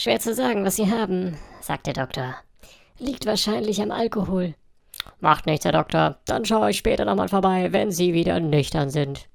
Schwer zu sagen, was Sie haben, sagt der Doktor. Liegt wahrscheinlich am Alkohol. Macht nichts, Herr Doktor. Dann schaue ich später nochmal vorbei, wenn Sie wieder nüchtern sind.